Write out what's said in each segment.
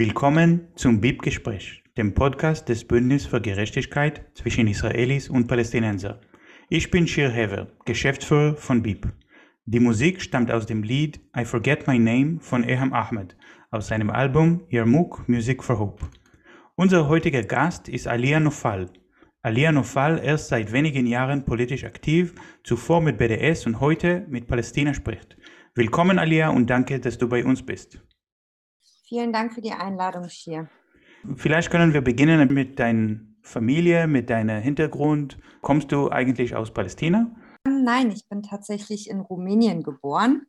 Willkommen zum BIP-Gespräch, dem Podcast des Bündnis für Gerechtigkeit zwischen Israelis und Palästinenser. Ich bin Shir Hever, Geschäftsführer von BIP. Die Musik stammt aus dem Lied I Forget My Name von Eham Ahmed aus seinem Album Yarmouk Music for Hope. Unser heutiger Gast ist Alia Nofal. Alia Nofal erst seit wenigen Jahren politisch aktiv, zuvor mit BDS und heute mit Palästina spricht. Willkommen Alia und danke, dass du bei uns bist. Vielen Dank für die Einladung, Shir. Vielleicht können wir beginnen mit deiner Familie, mit deinem Hintergrund. Kommst du eigentlich aus Palästina? Nein, ich bin tatsächlich in Rumänien geboren.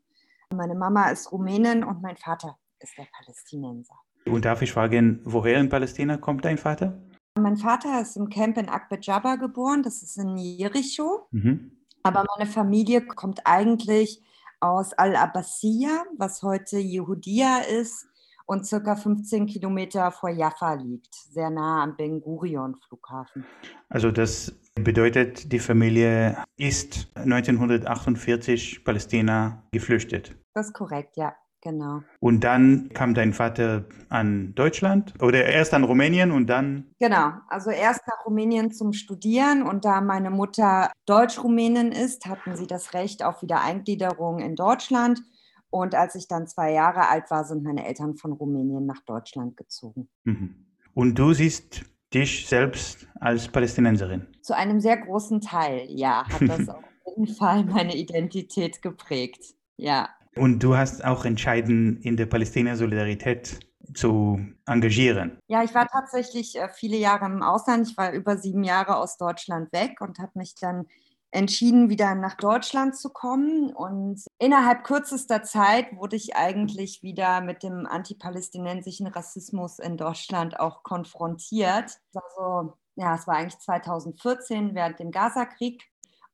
Meine Mama ist Rumänin und mein Vater ist der Palästinenser. Und darf ich fragen, woher in Palästina kommt dein Vater? Mein Vater ist im Camp in Akbet Jabba geboren, das ist in Jericho. Mhm. Aber meine Familie kommt eigentlich aus Al-Abbasiyya, was heute Jehudia ist und circa 15 Kilometer vor Jaffa liegt, sehr nah am Ben Gurion Flughafen. Also das bedeutet, die Familie ist 1948 Palästina geflüchtet. Das ist korrekt, ja. Genau. Und dann kam dein Vater an Deutschland oder erst an Rumänien und dann? Genau, also erst nach Rumänien zum Studieren und da meine Mutter Deutsch-Rumänin ist, hatten sie das Recht auf Wiedereingliederung in Deutschland und als ich dann zwei Jahre alt war, sind meine Eltern von Rumänien nach Deutschland gezogen. Mhm. Und du siehst dich selbst als Palästinenserin? Zu einem sehr großen Teil, ja, hat das auf jeden Fall meine Identität geprägt. Ja. Und du hast auch entschieden, in der Palästina-Solidarität zu engagieren? Ja, ich war tatsächlich äh, viele Jahre im Ausland. Ich war über sieben Jahre aus Deutschland weg und habe mich dann entschieden, wieder nach Deutschland zu kommen. Und innerhalb kürzester Zeit wurde ich eigentlich wieder mit dem antipalästinensischen Rassismus in Deutschland auch konfrontiert. Also, ja, es war eigentlich 2014 während dem Gazakrieg.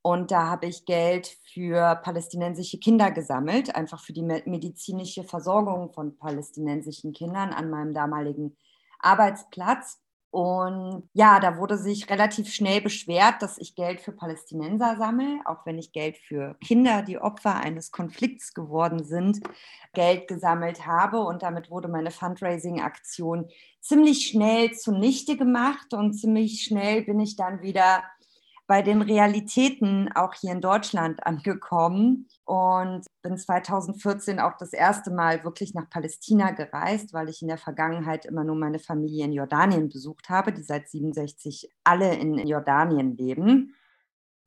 Und da habe ich Geld für palästinensische Kinder gesammelt, einfach für die medizinische Versorgung von palästinensischen Kindern an meinem damaligen Arbeitsplatz. Und ja, da wurde sich relativ schnell beschwert, dass ich Geld für Palästinenser sammle, auch wenn ich Geld für Kinder, die Opfer eines Konflikts geworden sind, Geld gesammelt habe. Und damit wurde meine Fundraising-Aktion ziemlich schnell zunichte gemacht und ziemlich schnell bin ich dann wieder bei den Realitäten auch hier in Deutschland angekommen und bin 2014 auch das erste Mal wirklich nach Palästina gereist, weil ich in der Vergangenheit immer nur meine Familie in Jordanien besucht habe, die seit 67 alle in Jordanien leben.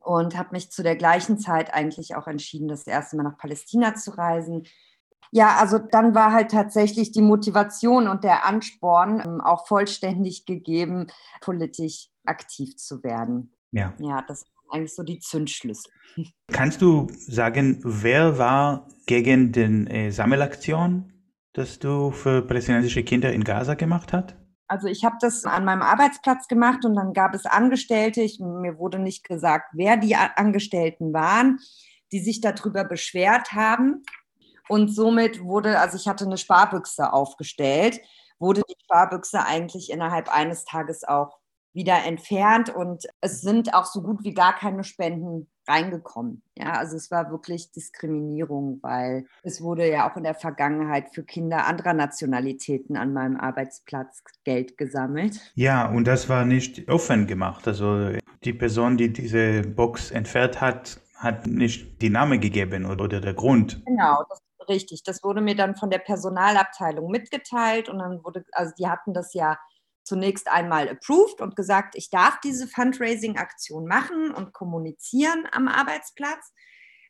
Und habe mich zu der gleichen Zeit eigentlich auch entschieden, das erste Mal nach Palästina zu reisen. Ja, also dann war halt tatsächlich die Motivation und der Ansporn ähm, auch vollständig gegeben, politisch aktiv zu werden. Ja. Ja, das sind eigentlich so die Zündschlüssel. Kannst du sagen, wer war gegen die äh, Sammelaktion, dass du für palästinensische Kinder in Gaza gemacht hast? Also ich habe das an meinem Arbeitsplatz gemacht und dann gab es Angestellte, ich, mir wurde nicht gesagt, wer die Angestellten waren, die sich darüber beschwert haben. Und somit wurde, also ich hatte eine Sparbüchse aufgestellt, wurde die Sparbüchse eigentlich innerhalb eines Tages auch wieder entfernt und es sind auch so gut wie gar keine Spenden reingekommen. Ja, also es war wirklich Diskriminierung, weil es wurde ja auch in der Vergangenheit für Kinder anderer Nationalitäten an meinem Arbeitsplatz Geld gesammelt. Ja, und das war nicht offen gemacht. Also die Person, die diese Box entfernt hat, hat nicht die Name gegeben oder, oder der Grund. Genau, das ist richtig. Das wurde mir dann von der Personalabteilung mitgeteilt und dann wurde, also die hatten das ja zunächst einmal approved und gesagt, ich darf diese Fundraising-Aktion machen und kommunizieren am Arbeitsplatz,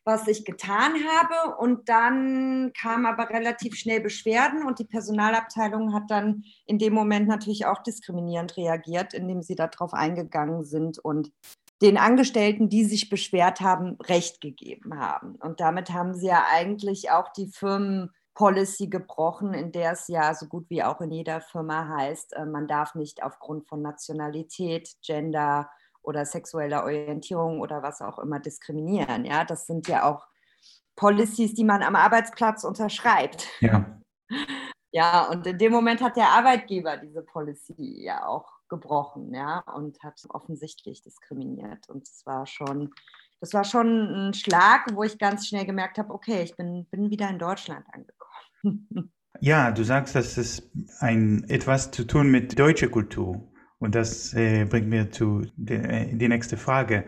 was ich getan habe. Und dann kam aber relativ schnell Beschwerden und die Personalabteilung hat dann in dem Moment natürlich auch diskriminierend reagiert, indem sie darauf eingegangen sind und den Angestellten, die sich beschwert haben, Recht gegeben haben. Und damit haben sie ja eigentlich auch die Firmen Policy gebrochen, in der es ja so gut wie auch in jeder Firma heißt, äh, man darf nicht aufgrund von Nationalität, Gender oder sexueller Orientierung oder was auch immer diskriminieren. Ja, das sind ja auch Policies, die man am Arbeitsplatz unterschreibt. Ja. Ja, und in dem Moment hat der Arbeitgeber diese Policy ja auch gebrochen, ja, und hat offensichtlich diskriminiert. Und es war schon das war schon ein Schlag, wo ich ganz schnell gemerkt habe, okay, ich bin, bin wieder in Deutschland angekommen. Ja, du sagst, dass es ein, etwas zu tun mit deutscher Kultur. Und das äh, bringt mir zu de, äh, die nächste Frage.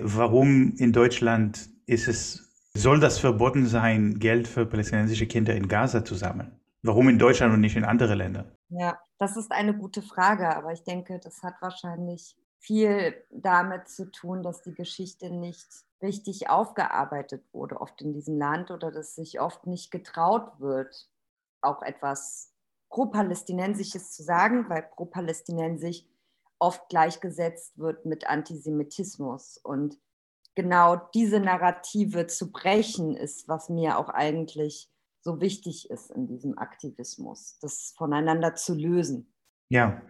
Warum in Deutschland ist es, soll das verboten sein, Geld für palästinensische Kinder in Gaza zu sammeln? Warum in Deutschland und nicht in andere Länder? Ja, das ist eine gute Frage, aber ich denke, das hat wahrscheinlich viel damit zu tun, dass die Geschichte nicht richtig aufgearbeitet wurde, oft in diesem Land oder dass sich oft nicht getraut wird, auch etwas Pro-Palästinensisches zu sagen, weil Pro-Palästinensisch oft gleichgesetzt wird mit Antisemitismus. Und genau diese Narrative zu brechen, ist, was mir auch eigentlich so wichtig ist in diesem Aktivismus, das voneinander zu lösen. Ja,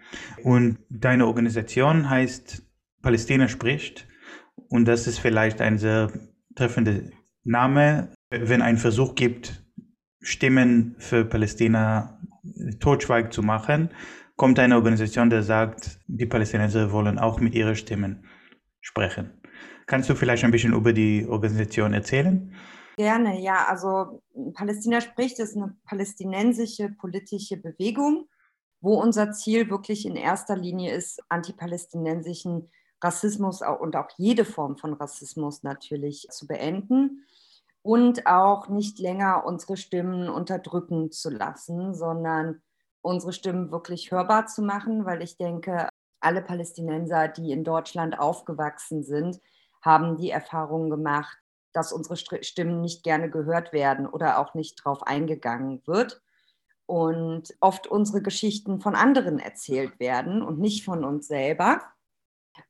und deine Organisation heißt Palästina spricht und das ist vielleicht ein sehr treffender Name, wenn ein Versuch gibt, Stimmen für Palästina totschweig zu machen, kommt eine Organisation, die sagt, die Palästinenser wollen auch mit ihren Stimmen sprechen. Kannst du vielleicht ein bisschen über die Organisation erzählen? Gerne, ja. Also Palästina spricht ist eine palästinensische politische Bewegung, wo unser Ziel wirklich in erster Linie ist, antipalästinensischen Rassismus und auch jede Form von Rassismus natürlich zu beenden und auch nicht länger unsere Stimmen unterdrücken zu lassen, sondern unsere Stimmen wirklich hörbar zu machen, weil ich denke, alle Palästinenser, die in Deutschland aufgewachsen sind, haben die Erfahrung gemacht, dass unsere Stimmen nicht gerne gehört werden oder auch nicht drauf eingegangen wird. Und oft unsere Geschichten von anderen erzählt werden und nicht von uns selber.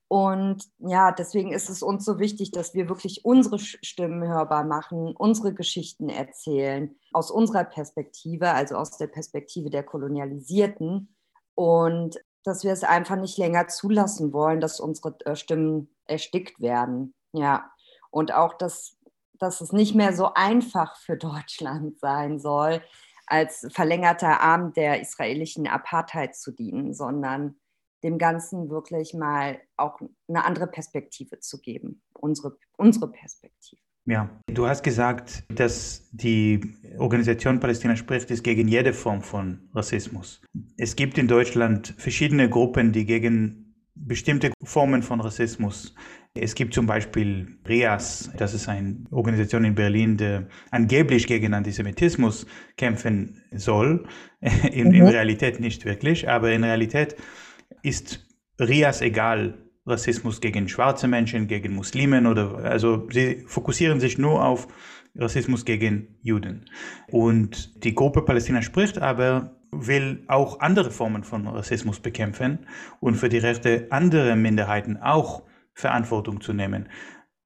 Und ja, deswegen ist es uns so wichtig, dass wir wirklich unsere Stimmen hörbar machen, unsere Geschichten erzählen, aus unserer Perspektive, also aus der Perspektive der Kolonialisierten. Und dass wir es einfach nicht länger zulassen wollen, dass unsere äh, Stimmen erstickt werden. Ja. Und auch, dass dass es nicht mehr so einfach für Deutschland sein soll, als verlängerter Arm der israelischen Apartheid zu dienen, sondern dem Ganzen wirklich mal auch eine andere Perspektive zu geben, unsere, unsere Perspektive. Ja, du hast gesagt, dass die Organisation Palästina spricht ist gegen jede Form von Rassismus. Es gibt in Deutschland verschiedene Gruppen, die gegen bestimmte Formen von Rassismus es gibt zum Beispiel RIAS, das ist eine Organisation in Berlin, die angeblich gegen Antisemitismus kämpfen soll. In, mhm. in Realität nicht wirklich, aber in Realität ist RIAS egal, Rassismus gegen schwarze Menschen, gegen Muslimen oder also sie fokussieren sich nur auf Rassismus gegen Juden. Und die Gruppe Palästina spricht aber will auch andere Formen von Rassismus bekämpfen und für die Rechte anderer Minderheiten auch Verantwortung zu nehmen.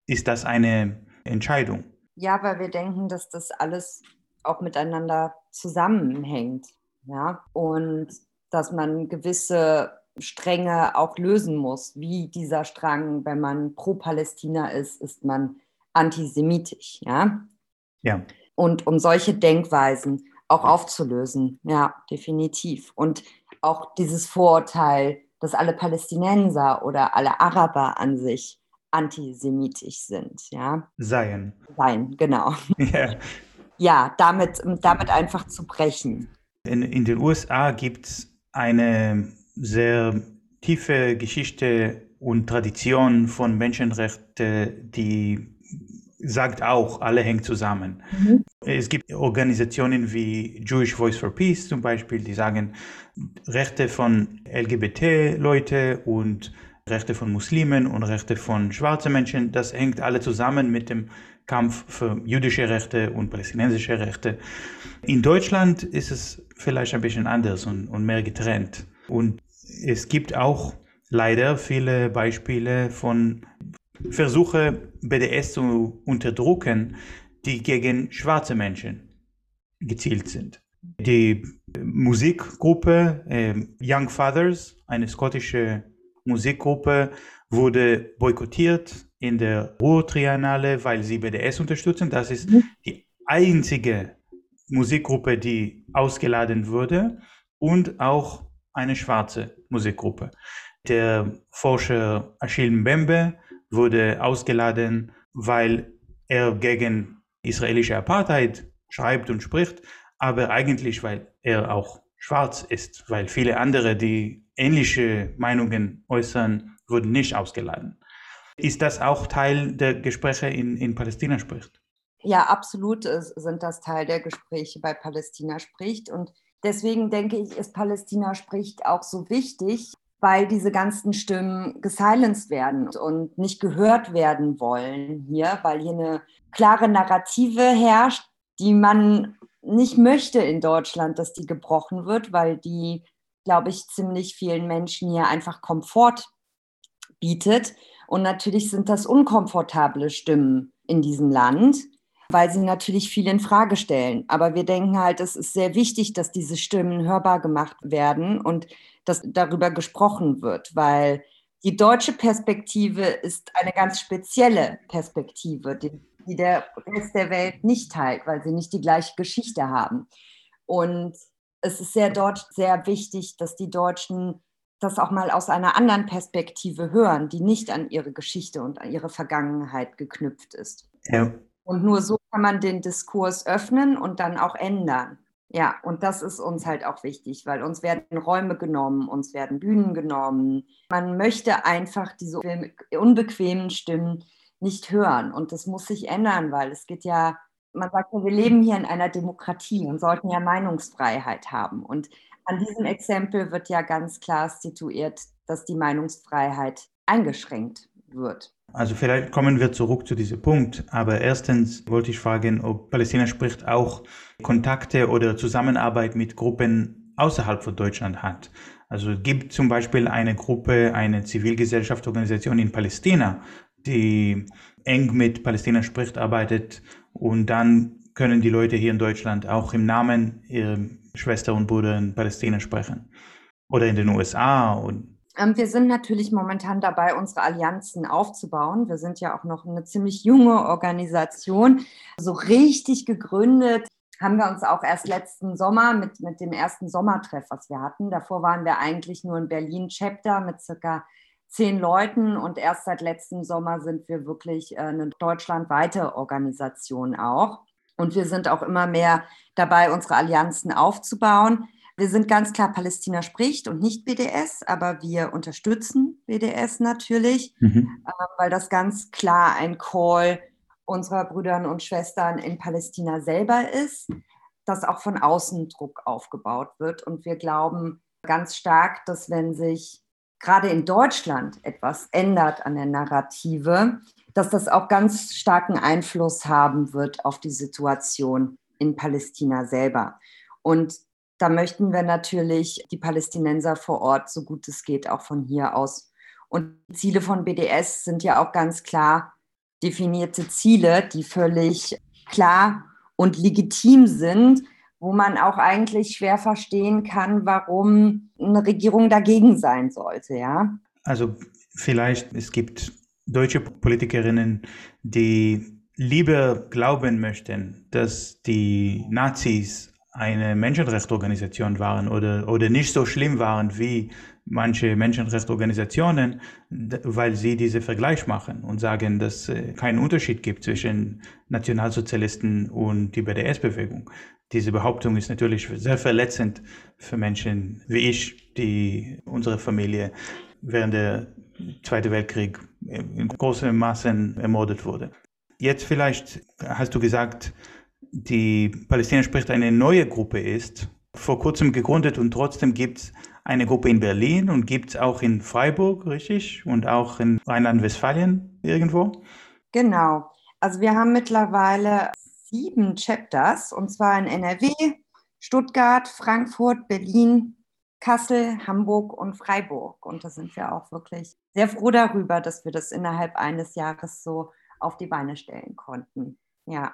Ist das eine Entscheidung? Ja, weil wir denken, dass das alles auch miteinander zusammenhängt. Ja? Und dass man gewisse Stränge auch lösen muss. Wie dieser Strang, wenn man pro Palästina ist, ist man antisemitisch. Ja. Ja. Und um solche Denkweisen auch aufzulösen. Ja, definitiv. Und auch dieses Vorurteil, dass alle Palästinenser oder alle Araber an sich antisemitisch sind. Ja? Seien. Seien, genau. Ja, ja damit, damit einfach zu brechen. In, in den USA gibt es eine sehr tiefe Geschichte und Tradition von Menschenrechten, die sagt auch, alle hängen zusammen. Mhm. Es gibt Organisationen wie Jewish Voice for Peace zum Beispiel, die sagen, Rechte von LGBT-Leute und Rechte von Muslimen und Rechte von schwarzen Menschen, das hängt alle zusammen mit dem Kampf für jüdische Rechte und palästinensische Rechte. In Deutschland ist es vielleicht ein bisschen anders und, und mehr getrennt. Und es gibt auch leider viele Beispiele von Versuche, BDS zu unterdrücken, die gegen schwarze Menschen gezielt sind. Die Musikgruppe äh, Young Fathers, eine skottische Musikgruppe, wurde boykottiert in der Ruhr-Triennale, weil sie BDS unterstützen. Das ist mhm. die einzige Musikgruppe, die ausgeladen wurde und auch eine schwarze Musikgruppe. Der Forscher Achille Mbembe wurde ausgeladen, weil er gegen israelische Apartheid schreibt und spricht, aber eigentlich, weil er auch schwarz ist, weil viele andere, die ähnliche Meinungen äußern, wurden nicht ausgeladen. Ist das auch Teil der Gespräche in, in Palästina spricht? Ja, absolut sind das Teil der Gespräche bei Palästina spricht. Und deswegen denke ich, ist Palästina spricht auch so wichtig, weil diese ganzen Stimmen gesilenced werden und nicht gehört werden wollen hier, weil hier eine klare Narrative herrscht, die man nicht möchte in Deutschland, dass die gebrochen wird, weil die, glaube ich, ziemlich vielen Menschen hier einfach Komfort bietet. Und natürlich sind das unkomfortable Stimmen in diesem Land weil sie natürlich viel in Frage stellen. Aber wir denken halt, es ist sehr wichtig, dass diese Stimmen hörbar gemacht werden und dass darüber gesprochen wird, weil die deutsche Perspektive ist eine ganz spezielle Perspektive, die, die der Rest der Welt nicht teilt, weil sie nicht die gleiche Geschichte haben. Und es ist sehr dort sehr wichtig, dass die Deutschen das auch mal aus einer anderen Perspektive hören, die nicht an ihre Geschichte und an ihre Vergangenheit geknüpft ist. Ja. Und nur so kann man den Diskurs öffnen und dann auch ändern. Ja, und das ist uns halt auch wichtig, weil uns werden Räume genommen, uns werden Bühnen genommen. Man möchte einfach diese unbequemen Stimmen nicht hören. Und das muss sich ändern, weil es geht ja, man sagt ja, wir leben hier in einer Demokratie und sollten ja Meinungsfreiheit haben. Und an diesem Exempel wird ja ganz klar situiert, dass die Meinungsfreiheit eingeschränkt wird. Also vielleicht kommen wir zurück zu diesem Punkt, aber erstens wollte ich fragen, ob Palästina spricht auch Kontakte oder Zusammenarbeit mit Gruppen außerhalb von Deutschland hat. Also gibt zum Beispiel eine Gruppe, eine Zivilgesellschaftsorganisation in Palästina, die eng mit Palästina spricht, arbeitet und dann können die Leute hier in Deutschland auch im Namen ihrer Schwester und Bruder in Palästina sprechen. Oder in den USA und wir sind natürlich momentan dabei, unsere Allianzen aufzubauen. Wir sind ja auch noch eine ziemlich junge Organisation. So richtig gegründet haben wir uns auch erst letzten Sommer mit, mit dem ersten Sommertreff, was wir hatten. Davor waren wir eigentlich nur in Berlin Chapter mit circa zehn Leuten und erst seit letztem Sommer sind wir wirklich äh, eine deutschlandweite Organisation auch. Und wir sind auch immer mehr dabei, unsere Allianzen aufzubauen. Wir sind ganz klar, Palästina spricht und nicht BDS, aber wir unterstützen BDS natürlich, mhm. äh, weil das ganz klar ein Call unserer Brüder und Schwestern in Palästina selber ist, dass auch von außen Druck aufgebaut wird. Und wir glauben ganz stark, dass wenn sich gerade in Deutschland etwas ändert an der Narrative, dass das auch ganz starken Einfluss haben wird auf die Situation in Palästina selber. Und da möchten wir natürlich die Palästinenser vor Ort, so gut es geht, auch von hier aus. Und Ziele von BDS sind ja auch ganz klar definierte Ziele, die völlig klar und legitim sind, wo man auch eigentlich schwer verstehen kann, warum eine Regierung dagegen sein sollte, ja. Also vielleicht, es gibt deutsche Politikerinnen, die lieber glauben möchten, dass die Nazis eine Menschenrechtsorganisation waren oder, oder nicht so schlimm waren wie manche Menschenrechtsorganisationen, weil sie diesen Vergleich machen und sagen, dass es äh, keinen Unterschied gibt zwischen Nationalsozialisten und die BDS-Bewegung. Diese Behauptung ist natürlich sehr verletzend für Menschen wie ich, die unsere Familie während der Zweiten Weltkrieg in großem Maßen ermordet wurde. Jetzt vielleicht hast du gesagt, die Palästina spricht eine neue Gruppe ist, vor kurzem gegründet und trotzdem gibt es eine Gruppe in Berlin und gibt es auch in Freiburg, richtig? Und auch in Rheinland-Westfalen irgendwo? Genau. Also wir haben mittlerweile sieben Chapters und zwar in NRW, Stuttgart, Frankfurt, Berlin, Kassel, Hamburg und Freiburg. Und da sind wir auch wirklich sehr froh darüber, dass wir das innerhalb eines Jahres so auf die Beine stellen konnten. Ja.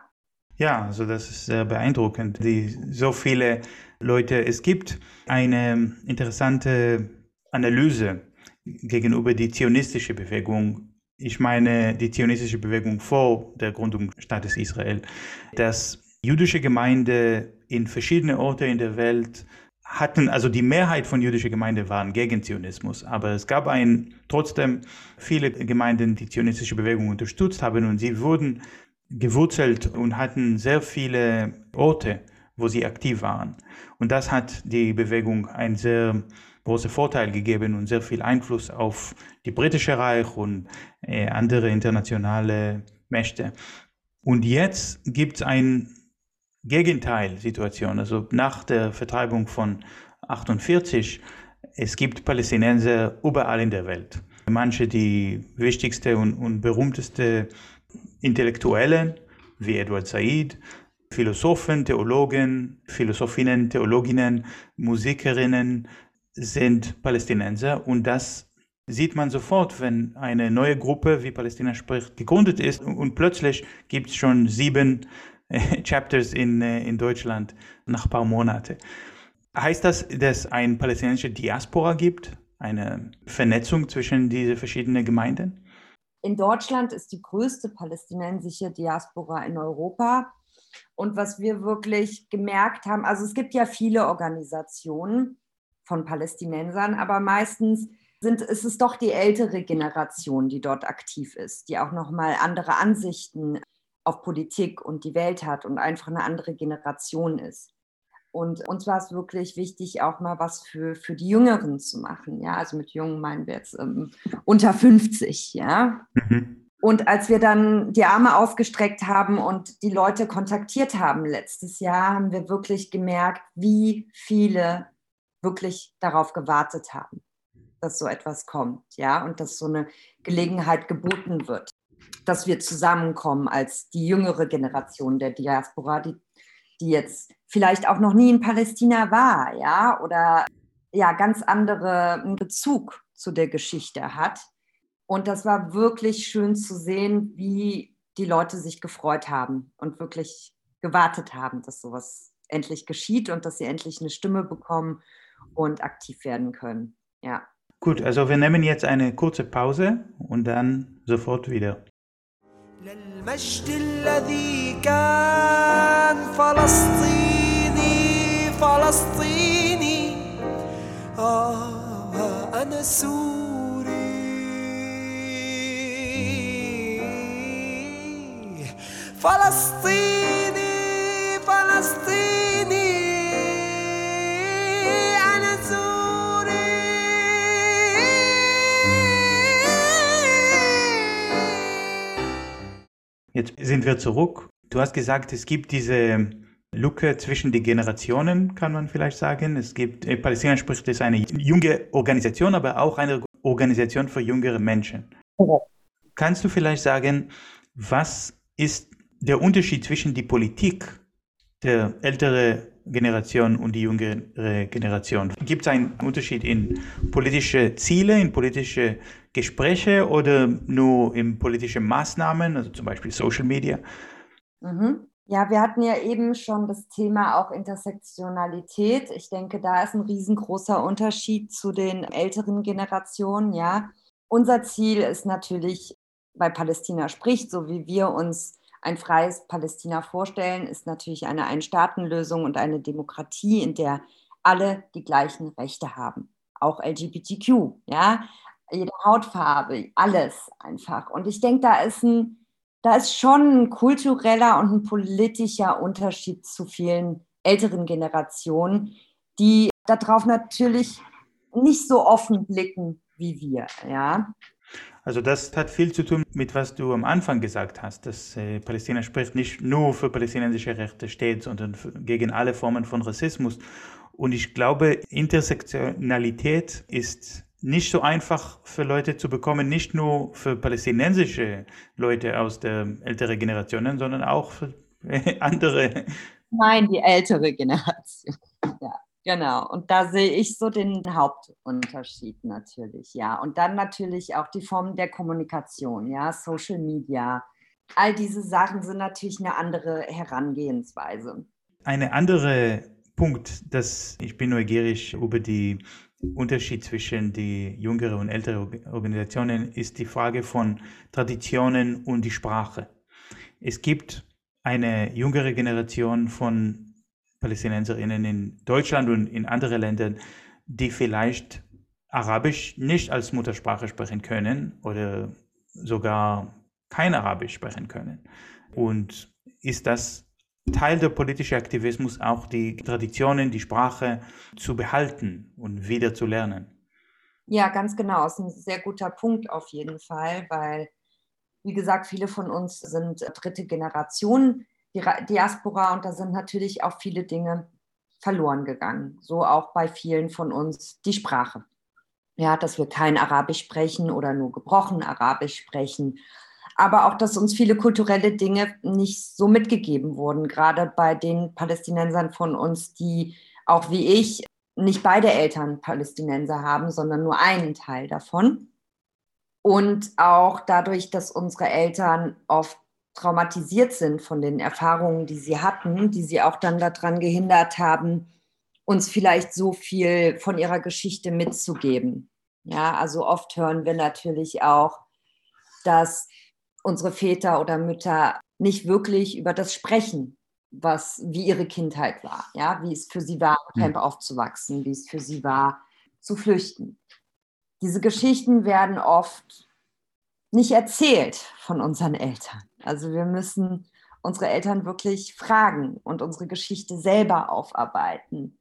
Ja, also das ist sehr beeindruckend, wie so viele Leute es gibt. Eine interessante Analyse gegenüber die zionistische Bewegung. Ich meine die zionistische Bewegung vor der Gründung des Staates Israel, dass jüdische Gemeinde in verschiedene Orte in der Welt hatten, also die Mehrheit von jüdischen Gemeinden waren gegen Zionismus, aber es gab ein, trotzdem viele Gemeinden, die zionistische Bewegung unterstützt haben und sie wurden gewurzelt und hatten sehr viele Orte, wo sie aktiv waren. Und das hat die Bewegung einen sehr großen Vorteil gegeben und sehr viel Einfluss auf die britische Reich und äh, andere internationale Mächte. Und jetzt gibt es eine Gegenteilsituation. Also nach der Vertreibung von 48, es gibt Palästinenser überall in der Welt. Manche die wichtigste und, und berühmteste Intellektuellen, wie Edward Said, Philosophen, Theologen, Philosophinnen, Theologinnen, Musikerinnen sind Palästinenser und das sieht man sofort, wenn eine neue Gruppe wie Palästina spricht gegründet ist und plötzlich gibt es schon sieben äh, Chapters in, äh, in Deutschland nach ein paar Monaten. Heißt das, dass ein palästinensische Diaspora gibt, eine Vernetzung zwischen diesen verschiedenen Gemeinden? In Deutschland ist die größte palästinensische Diaspora in Europa. Und was wir wirklich gemerkt haben, also es gibt ja viele Organisationen von Palästinensern, aber meistens sind, ist es doch die ältere Generation, die dort aktiv ist, die auch nochmal andere Ansichten auf Politik und die Welt hat und einfach eine andere Generation ist. Und uns war es wirklich wichtig, auch mal was für, für die Jüngeren zu machen. Ja, also mit Jungen meinen wir jetzt ähm, unter 50, ja. Mhm. Und als wir dann die Arme ausgestreckt haben und die Leute kontaktiert haben letztes Jahr, haben wir wirklich gemerkt, wie viele wirklich darauf gewartet haben, dass so etwas kommt, ja, und dass so eine Gelegenheit geboten wird, dass wir zusammenkommen als die jüngere Generation der Diaspora, die, die jetzt vielleicht auch noch nie in Palästina war, ja, oder ja, ganz andere Bezug zu der Geschichte hat. Und das war wirklich schön zu sehen, wie die Leute sich gefreut haben und wirklich gewartet haben, dass sowas endlich geschieht und dass sie endlich eine Stimme bekommen und aktiv werden können. Ja. Gut, also wir nehmen jetzt eine kurze Pause und dann sofort wieder. للمجد الذي كان فلسطيني فلسطيني آه أنا سوري فلسطيني فلسطيني أنا سوري Jetzt sind wir zurück. Du hast gesagt, es gibt diese Lücke zwischen den Generationen, kann man vielleicht sagen. Es gibt, in Palästina spricht es eine junge Organisation, aber auch eine Organisation für jüngere Menschen. Okay. Kannst du vielleicht sagen, was ist der Unterschied zwischen der Politik der älteren Generation und die jüngere Generation? Gibt es einen Unterschied in politische Ziele, in politische Gespräche oder nur in politische Maßnahmen, also zum Beispiel Social Media? Mhm. Ja, wir hatten ja eben schon das Thema auch Intersektionalität. Ich denke, da ist ein riesengroßer Unterschied zu den älteren Generationen. Ja, unser Ziel ist natürlich, weil Palästina spricht, so wie wir uns ein freies Palästina vorstellen, ist natürlich eine Ein-Staaten-Lösung und eine Demokratie, in der alle die gleichen Rechte haben, auch LGBTQ, ja, jede Hautfarbe, alles einfach. Und ich denke, da ist ein da ist schon ein kultureller und ein politischer Unterschied zu vielen älteren Generationen, die darauf natürlich nicht so offen blicken wie wir. Ja. Also das hat viel zu tun mit was du am Anfang gesagt hast, dass äh, Palästina spricht nicht nur für palästinensische Rechte steht, sondern für, gegen alle Formen von Rassismus. Und ich glaube, Intersektionalität ist nicht so einfach für Leute zu bekommen, nicht nur für palästinensische Leute aus der älteren Generation, sondern auch für andere. Nein, die ältere Generation. Ja, genau. Und da sehe ich so den Hauptunterschied natürlich, ja. Und dann natürlich auch die Form der Kommunikation, ja, Social Media. All diese Sachen sind natürlich eine andere Herangehensweise. Eine andere Punkt, dass ich bin neugierig über die Unterschied zwischen die jüngere und ältere Organisationen ist die Frage von Traditionen und die Sprache. Es gibt eine jüngere Generation von Palästinenserinnen in Deutschland und in anderen Ländern, die vielleicht Arabisch nicht als Muttersprache sprechen können oder sogar kein Arabisch sprechen können. Und ist das Teil der politische Aktivismus auch die Traditionen, die Sprache zu behalten und wieder zu lernen. Ja, ganz genau. Das ist ein sehr guter Punkt auf jeden Fall, weil, wie gesagt, viele von uns sind dritte Generation Diaspora und da sind natürlich auch viele Dinge verloren gegangen. So auch bei vielen von uns die Sprache. Ja, dass wir kein Arabisch sprechen oder nur gebrochen Arabisch sprechen aber auch, dass uns viele kulturelle Dinge nicht so mitgegeben wurden, gerade bei den Palästinensern von uns, die auch wie ich nicht beide Eltern Palästinenser haben, sondern nur einen Teil davon. Und auch dadurch, dass unsere Eltern oft traumatisiert sind von den Erfahrungen, die sie hatten, die sie auch dann daran gehindert haben, uns vielleicht so viel von ihrer Geschichte mitzugeben. Ja, also oft hören wir natürlich auch, dass unsere Väter oder Mütter nicht wirklich über das sprechen, was, wie ihre Kindheit war, ja, wie es für sie war, im Camp aufzuwachsen, wie es für sie war, zu flüchten. Diese Geschichten werden oft nicht erzählt von unseren Eltern. Also wir müssen unsere Eltern wirklich fragen und unsere Geschichte selber aufarbeiten.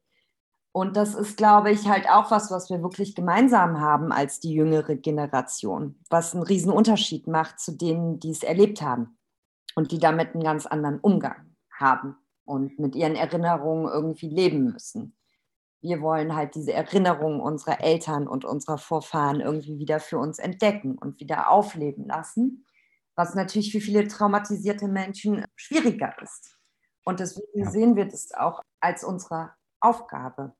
Und das ist, glaube ich, halt auch was, was wir wirklich gemeinsam haben als die jüngere Generation, was einen riesen Unterschied macht zu denen, die es erlebt haben und die damit einen ganz anderen Umgang haben und mit ihren Erinnerungen irgendwie leben müssen. Wir wollen halt diese Erinnerungen unserer Eltern und unserer Vorfahren irgendwie wieder für uns entdecken und wieder aufleben lassen, was natürlich für viele traumatisierte Menschen schwieriger ist. Und deswegen ja. sehen wir das auch als unsere Aufgabe.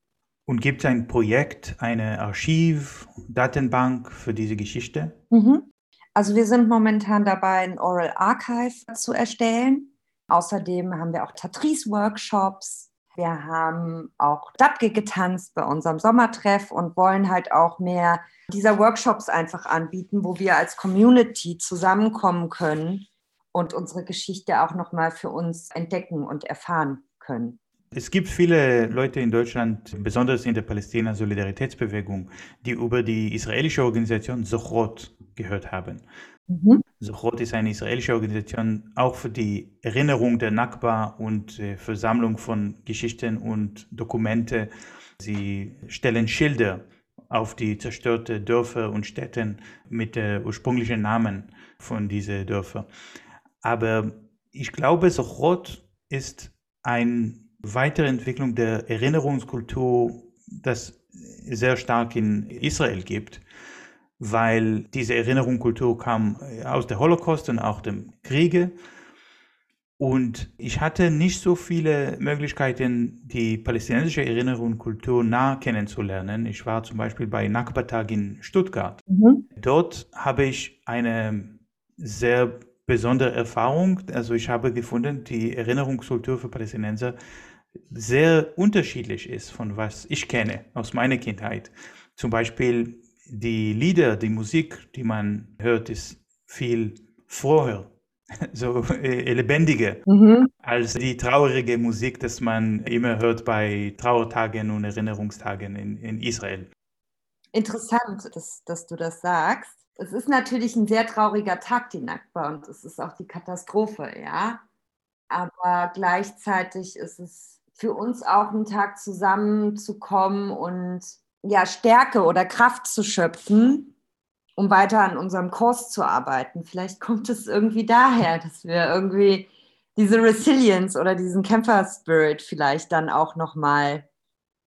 Und gibt es ein Projekt, eine Archiv, Datenbank für diese Geschichte? Mhm. Also wir sind momentan dabei, ein Oral Archive zu erstellen. Außerdem haben wir auch Tatrice-Workshops. Wir haben auch Dabge getanzt bei unserem Sommertreff und wollen halt auch mehr dieser Workshops einfach anbieten, wo wir als Community zusammenkommen können und unsere Geschichte auch nochmal für uns entdecken und erfahren können. Es gibt viele Leute in Deutschland, besonders in der Palästina-Solidaritätsbewegung, die über die israelische Organisation Sochrot gehört haben. Mhm. Sochrot ist eine israelische Organisation auch für die Erinnerung der Nakba und äh, Versammlung von Geschichten und Dokumente. Sie stellen Schilder auf die zerstörten Dörfer und Städten mit den ursprünglichen Namen von diesen Dörfern. Aber ich glaube, Sochrot ist ein Weiterentwicklung der Erinnerungskultur, das sehr stark in Israel gibt, weil diese Erinnerungskultur kam aus der Holocaust und auch dem Kriege. Und ich hatte nicht so viele Möglichkeiten, die palästinensische Erinnerungskultur nah kennenzulernen. Ich war zum Beispiel bei Nakba-Tag in Stuttgart. Mhm. Dort habe ich eine sehr besondere Erfahrung. Also ich habe gefunden, die Erinnerungskultur für Palästinenser sehr unterschiedlich ist von was ich kenne aus meiner Kindheit. Zum Beispiel die Lieder, die Musik, die man hört, ist viel froher, so äh, lebendiger mhm. als die traurige Musik, das man immer hört bei Trauertagen und Erinnerungstagen in, in Israel. Interessant, dass, dass du das sagst. Es ist natürlich ein sehr trauriger Tag, die Nakba, und es ist auch die Katastrophe, ja. Aber gleichzeitig ist es für uns auch einen Tag zusammenzukommen und ja, Stärke oder Kraft zu schöpfen, um weiter an unserem Kurs zu arbeiten. Vielleicht kommt es irgendwie daher, dass wir irgendwie diese Resilience oder diesen Kämpfer-Spirit vielleicht dann auch nochmal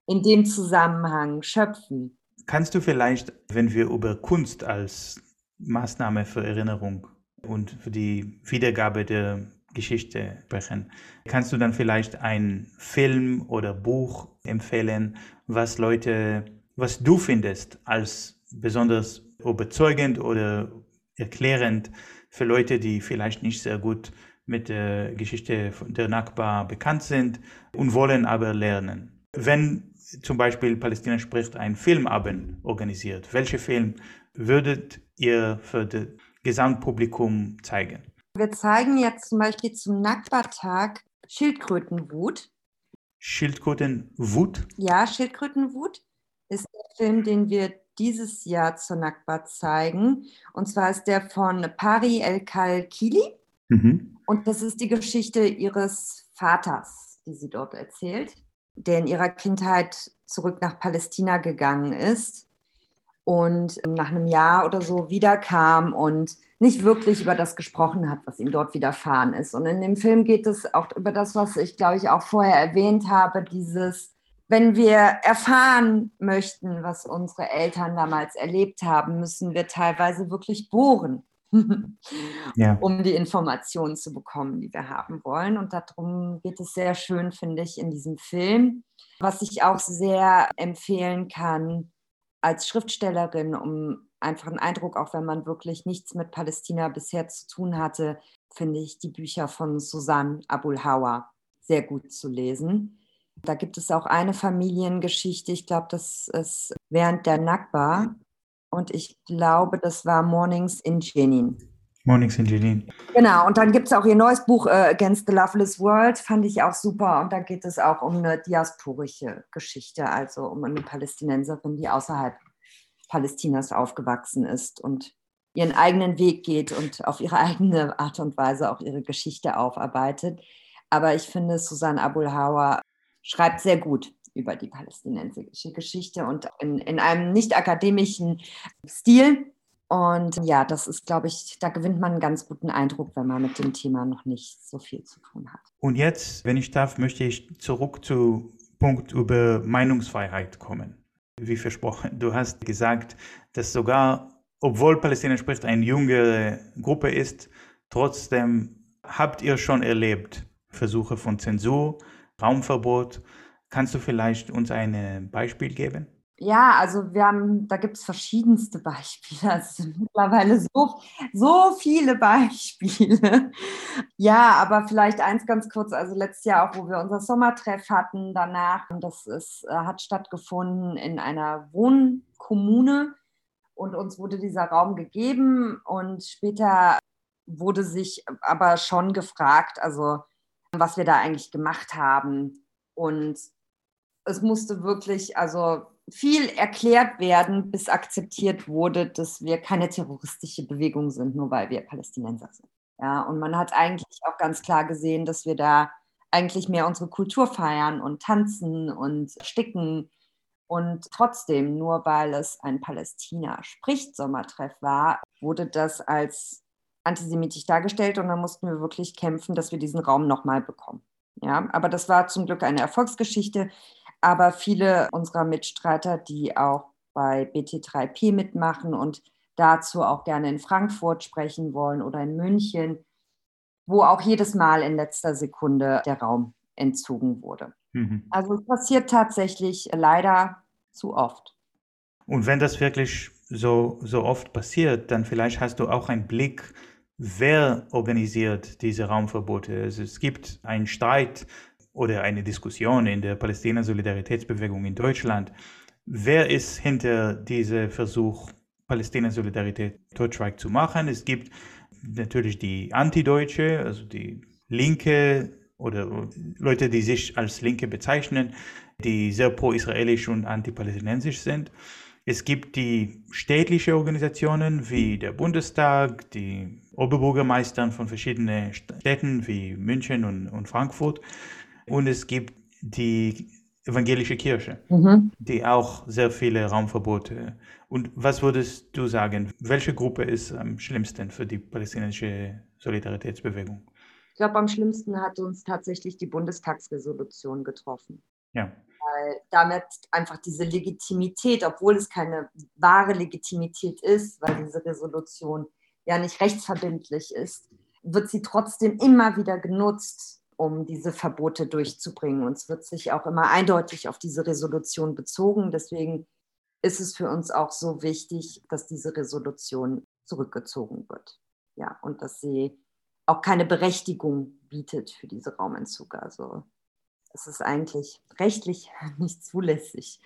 in dem Zusammenhang schöpfen. Kannst du vielleicht, wenn wir über Kunst als Maßnahme für Erinnerung und für die Wiedergabe der Geschichte sprechen. Kannst du dann vielleicht einen Film oder Buch empfehlen, was Leute, was du findest als besonders überzeugend oder erklärend für Leute, die vielleicht nicht sehr gut mit der Geschichte der Nakba bekannt sind und wollen aber lernen. Wenn zum Beispiel Palästina spricht ein Filmabend organisiert, welche Film würdet ihr für das Gesamtpublikum zeigen? Wir zeigen jetzt zum Beispiel zum Nakba-Tag Schildkrötenwut. Schildkrötenwut? Ja, Schildkrötenwut ist der Film, den wir dieses Jahr zur Nakba zeigen. Und zwar ist der von Pari El-Kalkili. Mhm. Und das ist die Geschichte ihres Vaters, die sie dort erzählt, der in ihrer Kindheit zurück nach Palästina gegangen ist und nach einem Jahr oder so wiederkam und nicht wirklich über das gesprochen hat, was ihm dort widerfahren ist. Und in dem Film geht es auch über das, was ich, glaube ich, auch vorher erwähnt habe, dieses, wenn wir erfahren möchten, was unsere Eltern damals erlebt haben, müssen wir teilweise wirklich bohren, ja. um die Informationen zu bekommen, die wir haben wollen. Und darum geht es sehr schön, finde ich, in diesem Film. Was ich auch sehr empfehlen kann als Schriftstellerin, um einfach einen Eindruck, auch wenn man wirklich nichts mit Palästina bisher zu tun hatte, finde ich die Bücher von Susanne Abul Hawa sehr gut zu lesen. Da gibt es auch eine Familiengeschichte, ich glaube, das ist während der Nakba und ich glaube, das war Mornings in Jenin. Mornings in Jenin. Genau, und dann gibt es auch ihr neues Buch äh, Against the Loveless World, fand ich auch super. Und da geht es auch um eine diasporische Geschichte, also um eine Palästinenserin, die außerhalb Palästinas aufgewachsen ist und ihren eigenen Weg geht und auf ihre eigene Art und Weise auch ihre Geschichte aufarbeitet. Aber ich finde, Susanne Abul Hawa schreibt sehr gut über die palästinensische Geschichte und in, in einem nicht akademischen Stil. Und ja, das ist, glaube ich, da gewinnt man einen ganz guten Eindruck, wenn man mit dem Thema noch nicht so viel zu tun hat. Und jetzt, wenn ich darf, möchte ich zurück zu Punkt über Meinungsfreiheit kommen wie versprochen. Du hast gesagt, dass sogar, obwohl Palästina spricht, eine junge Gruppe ist, trotzdem habt ihr schon erlebt Versuche von Zensur, Raumverbot. Kannst du vielleicht uns ein Beispiel geben? Ja, also wir haben, da gibt es verschiedenste Beispiele. Es sind mittlerweile so, so viele Beispiele. Ja, aber vielleicht eins ganz kurz. Also letztes Jahr auch, wo wir unser Sommertreff hatten, danach, das ist, äh, hat stattgefunden in einer Wohnkommune und uns wurde dieser Raum gegeben und später wurde sich aber schon gefragt, also was wir da eigentlich gemacht haben und es musste wirklich, also viel erklärt werden, bis akzeptiert wurde, dass wir keine terroristische Bewegung sind, nur weil wir Palästinenser sind. Ja, und man hat eigentlich auch ganz klar gesehen, dass wir da eigentlich mehr unsere Kultur feiern und tanzen und sticken. Und trotzdem, nur weil es ein Palästina-Spricht-Sommertreff war, wurde das als antisemitisch dargestellt und dann mussten wir wirklich kämpfen, dass wir diesen Raum nochmal bekommen. Ja, aber das war zum Glück eine Erfolgsgeschichte. Aber viele unserer Mitstreiter, die auch bei BT3P mitmachen und dazu auch gerne in Frankfurt sprechen wollen oder in München, wo auch jedes Mal in letzter Sekunde der Raum entzogen wurde. Mhm. Also es passiert tatsächlich leider zu oft. Und wenn das wirklich so, so oft passiert, dann vielleicht hast du auch einen Blick, wer organisiert diese Raumverbote. Also es gibt einen Streit oder eine Diskussion in der Palästina-Solidaritätsbewegung in Deutschland. Wer ist hinter diesem Versuch, Palästina-Solidarität totschweig zu machen? Es gibt natürlich die Antideutsche, also die Linke oder Leute, die sich als Linke bezeichnen, die sehr pro-israelisch und anti-palästinensisch sind. Es gibt die städtliche Organisationen wie der Bundestag, die Oberbürgermeister von verschiedenen Städten wie München und, und Frankfurt und es gibt die evangelische Kirche, mhm. die auch sehr viele Raumverbote. Und was würdest du sagen, welche Gruppe ist am schlimmsten für die palästinensische Solidaritätsbewegung? Ich glaube, am schlimmsten hat uns tatsächlich die Bundestagsresolution getroffen. Ja. Weil damit einfach diese Legitimität, obwohl es keine wahre Legitimität ist, weil diese Resolution ja nicht rechtsverbindlich ist, wird sie trotzdem immer wieder genutzt, um diese Verbote durchzubringen. Und es wird sich auch immer eindeutig auf diese Resolution bezogen. Deswegen ist es für uns auch so wichtig, dass diese Resolution zurückgezogen wird. Ja, und dass sie auch keine Berechtigung bietet für diese Raumentzug. Also es ist eigentlich rechtlich nicht zulässig,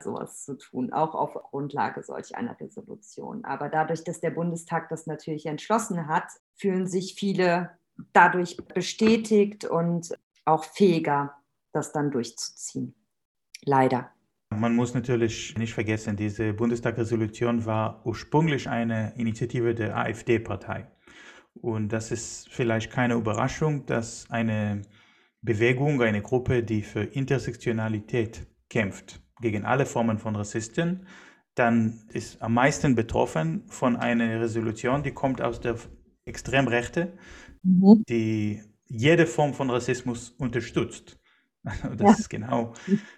sowas zu tun, auch auf Grundlage solch einer Resolution. Aber dadurch, dass der Bundestag das natürlich entschlossen hat, fühlen sich viele dadurch bestätigt und auch fähiger, das dann durchzuziehen. Leider. Man muss natürlich nicht vergessen, diese Bundestagsresolution war ursprünglich eine Initiative der AfD-Partei. Und das ist vielleicht keine Überraschung, dass eine Bewegung, eine Gruppe, die für Intersektionalität kämpft, gegen alle Formen von Rassisten, dann ist am meisten betroffen von einer Resolution, die kommt aus der Extremrechte, mhm. die jede Form von Rassismus unterstützt. Das ja. ist genau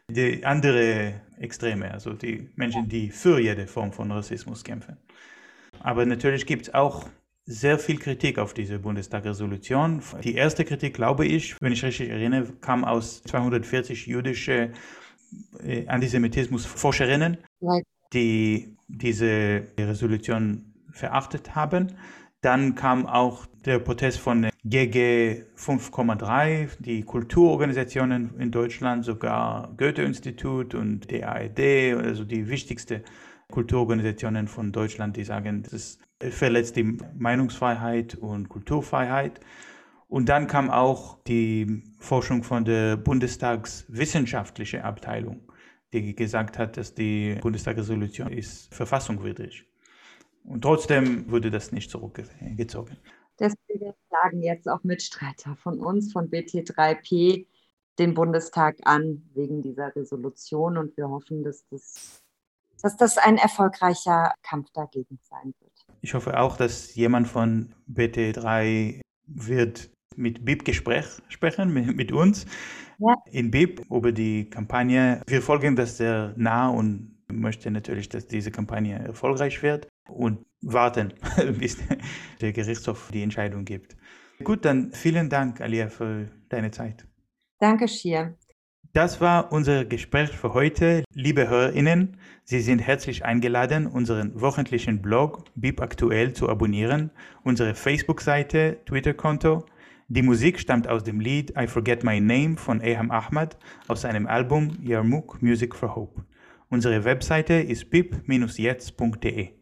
die andere Extreme, also die Menschen, die für jede Form von Rassismus kämpfen. Aber natürlich gibt es auch sehr viel Kritik auf diese Bundestagresolution. Die erste Kritik, glaube ich, wenn ich richtig erinnere, kam aus 240 jüdische äh, Antisemitismusforscherinnen, die diese Resolution verachtet haben. Dann kam auch der Protest von GG 5,3, die Kulturorganisationen in Deutschland, sogar Goethe-Institut und die ARD, also die wichtigsten Kulturorganisationen von Deutschland, die sagen, das verletzt die Meinungsfreiheit und Kulturfreiheit. Und dann kam auch die Forschung von der Bundestagswissenschaftlichen Abteilung, die gesagt hat, dass die Bundestagsresolution ist verfassungswidrig. Und trotzdem wurde das nicht zurückgezogen. Deswegen klagen jetzt auch Mitstreiter von uns, von BT3P, den Bundestag an wegen dieser Resolution. Und wir hoffen, dass das, dass das ein erfolgreicher Kampf dagegen sein wird. Ich hoffe auch, dass jemand von BT3 wird mit BIP Gespräch sprechen, mit, mit uns ja. in BIP über die Kampagne. Wir folgen das sehr nah und möchten natürlich, dass diese Kampagne erfolgreich wird und warten, bis der Gerichtshof die Entscheidung gibt. Gut, dann vielen Dank, Alia, für deine Zeit. Danke, Shir. Das war unser Gespräch für heute. Liebe HörerInnen, Sie sind herzlich eingeladen, unseren wöchentlichen Blog BIP Aktuell zu abonnieren, unsere Facebook-Seite, Twitter-Konto. Die Musik stammt aus dem Lied I Forget My Name von Eham Ahmad aus seinem Album Yarmouk Music for Hope. Unsere Webseite ist bip-jetzt.de.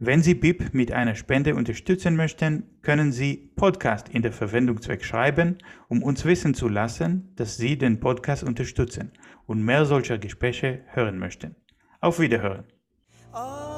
Wenn Sie BIP mit einer Spende unterstützen möchten, können Sie Podcast in der Verwendungszweck schreiben, um uns wissen zu lassen, dass Sie den Podcast unterstützen und mehr solcher Gespräche hören möchten. Auf Wiederhören. Ah,